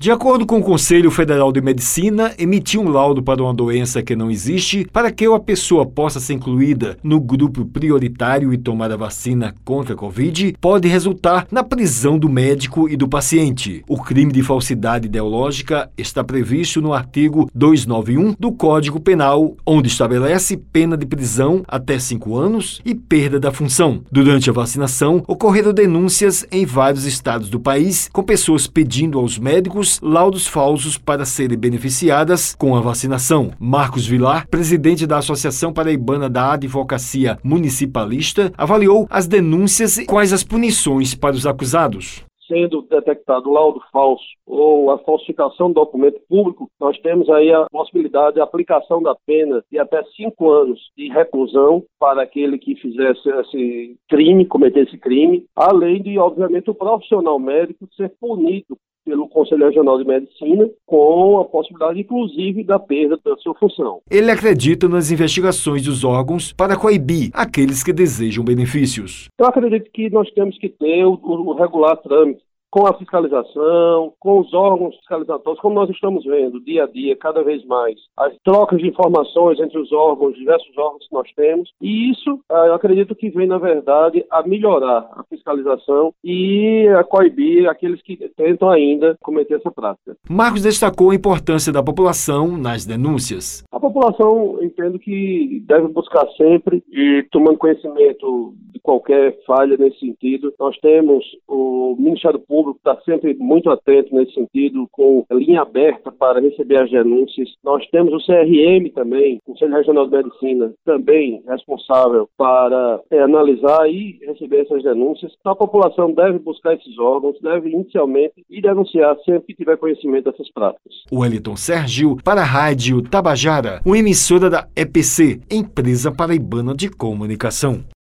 De acordo com o Conselho Federal de Medicina, emitir um laudo para uma doença que não existe para que a pessoa possa ser incluída no grupo prioritário e tomar a vacina contra a Covid pode resultar na prisão do médico e do paciente. O crime de falsidade ideológica está previsto no artigo 291 do Código Penal, onde estabelece pena de prisão até cinco anos e perda da função. Durante a vacinação, ocorreram denúncias em vários estados do país com pessoas pedindo aos médicos laudos falsos para serem beneficiadas com a vacinação. Marcos Vilar, presidente da Associação Paraibana da Advocacia Municipalista, avaliou as denúncias e quais as punições para os acusados sendo detectado laudo falso ou a falsificação do documento público, nós temos aí a possibilidade de aplicação da pena de até cinco anos de reclusão para aquele que fizesse esse crime, cometesse crime, além de, obviamente, o profissional médico ser punido pelo Conselho Regional de Medicina, com a possibilidade, inclusive, da perda da sua função. Ele acredita nas investigações dos órgãos para coibir aqueles que desejam benefícios. Eu acredito que nós temos que ter o, o regular trâmite com a fiscalização, com os órgãos fiscalizatórios, como nós estamos vendo dia a dia, cada vez mais, as trocas de informações entre os órgãos, diversos órgãos que nós temos, e isso ah, eu acredito que vem, na verdade, a melhorar a fiscalização e a coibir aqueles que tentam ainda cometer essa prática. Marcos destacou a importância da população nas denúncias. A população, entendo que deve buscar sempre e tomando conhecimento de qualquer falha nesse sentido. Nós temos o Ministério Público está sempre muito atento nesse sentido, com linha aberta para receber as denúncias. Nós temos o CRM também, Conselho Regional de Medicina, também responsável para é, analisar e receber essas denúncias. Então, a população deve buscar esses órgãos, deve inicialmente e denunciar sempre que tiver conhecimento dessas práticas. O Wellington Sergio para a Rádio Tabajara, uma emissora da EPC, Empresa Paraibana de Comunicação.